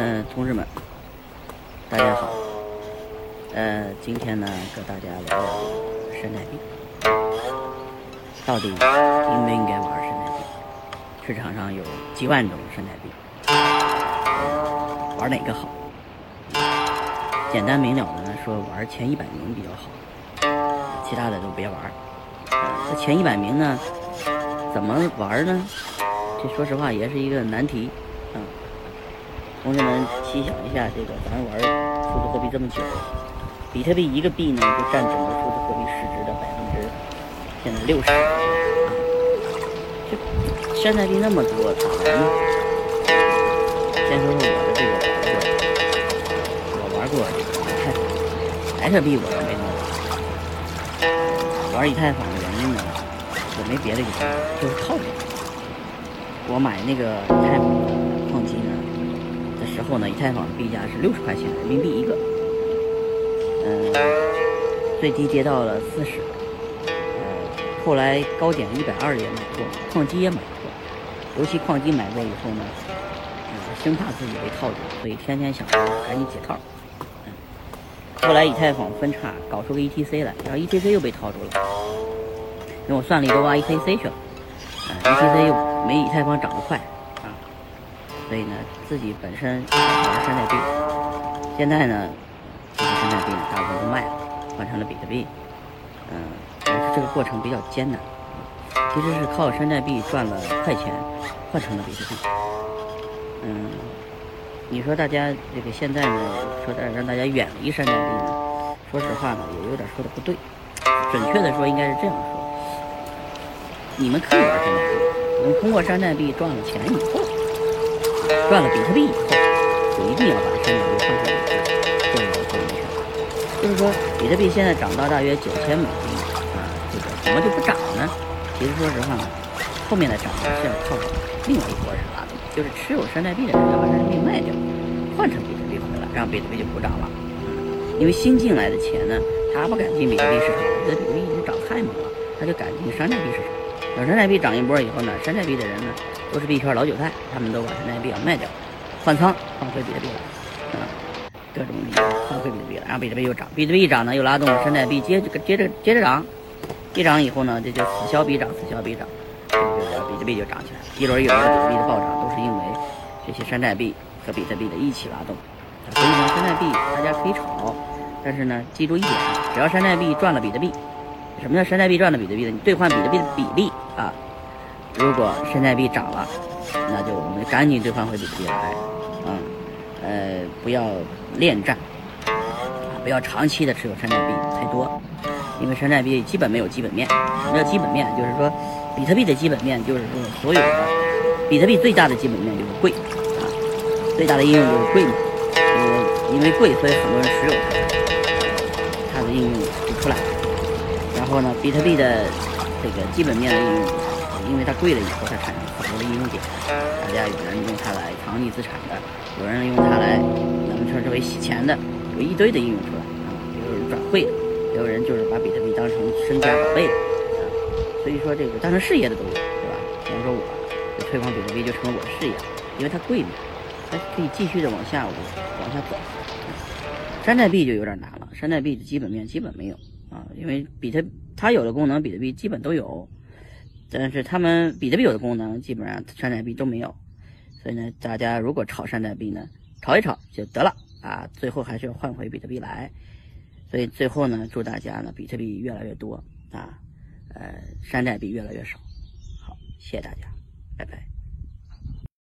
嗯，同志们，大家好。呃，今天呢，跟大家聊聊山寨币，到底应不应该玩山寨币？市场上有几万种山寨币，玩哪个好？简单明了的呢，说玩前一百名比较好，其他的都别玩。这前一百名呢，怎么玩呢？这说实话也是一个难题。嗯同学们，细想一下，这个咱玩数字货币这么久，比特币一个币呢，就占整个数字货币市值的百分之现在六十。这山寨币那么多，咋玩呢？先说说我的这个玩过，我玩过以太坊，比特币我倒没弄。玩以太坊的原因呢，也没别的原因，就是套路。我买那个以太坊。之后呢，以太坊的币价是六十块钱人民币一个，嗯，最低跌到了四十，呃，后来高点一百二也买过，矿机也买过，尤其矿机买过以后呢，呃，生怕自己被套住，所以天天想着赶紧解套，后来以太坊分叉搞出个 ETC 来，然后 ETC 又被套住了，因为我算了一个挖 ETC 去了，啊，ETC 又没以太坊涨得快。所以呢，自己本身玩山寨币，现在呢，这些山寨币，大部分都卖了，换成了比特币。嗯，但是这个过程比较艰难，其实是靠山寨币赚了快钱，换成了比特币。嗯，你说大家这个现在呢，说的让大家远离山寨币呢，说实话呢，也有点说的不对。准确的说，应该是这样说：你们可以玩山寨币，我们通过山寨币赚了钱以后。赚了比特币以后，就一定要把山寨币换成比特币，这个要注意一下。就是说，比特币现在涨到大约九千美金啊，这个怎么就不涨呢？其实说实话呢，后面的涨是要靠另外一拨人拉动，就是持有山寨币的人要把山寨币卖掉，换成比特币回来，让比特币就不涨了。因为新进来的钱呢，他不敢进比特币市场，觉得比特币已经涨太猛了，他就敢进山寨币市场。等山寨币涨一波以后呢，山寨币的人呢？都是币圈老韭菜，他们都把山寨币要卖掉，换仓换回比特币了，啊，各种理由换回比特币了，然后比特币又涨，比特币一涨呢，又拉动山寨币接着接着接着涨，一涨以后呢，这就此消彼长，此消彼长，比特币就涨起来，一轮一轮的。比特币的。暴涨，都是因为这些山寨币和比特币的。一起拉动，所以呢，山寨币大家可以炒，但是呢，记住一点，只要山寨币赚了比特币，什么叫山寨币赚了比特币呢？你兑换比特币的。比例啊。如果山寨币涨了，那就我们赶紧兑换回比特币来，嗯，呃，不要恋战，不要长期的持有山寨币太多，因为山寨币基本没有基本面。什么叫基本面？就是说，比特币的基本面就是说，所有的比特币最大的基本面就是贵啊，最大的应用就是贵嘛，因为因为贵，所以很多人持有它，它的应用就出来。然后呢，比特币的这个基本面的应用。因为它贵了以后，它产生很多的应用点，大家有人用它来藏匿资产的，有人用它来咱们称之为洗钱的，有一堆的应用出来啊。也有人转会的，也有人就是把比特币当成身家宝贝的啊。所以说这个当成事业的都有，对吧？比方说我推广比特币就成了我的事业，因为它贵嘛，它可以继续的往下往下走。山寨币就有点难了，山寨币的基本面基本没有啊，因为比特它有的功能，比特币基本都有。但是他们比特币有的功能，基本上山寨币都没有，所以呢，大家如果炒山寨币呢，炒一炒就得了啊，最后还是要换回比特币来。所以最后呢，祝大家呢，比特币越来越多啊，呃，山寨币越来越少。好，谢谢大家，拜拜。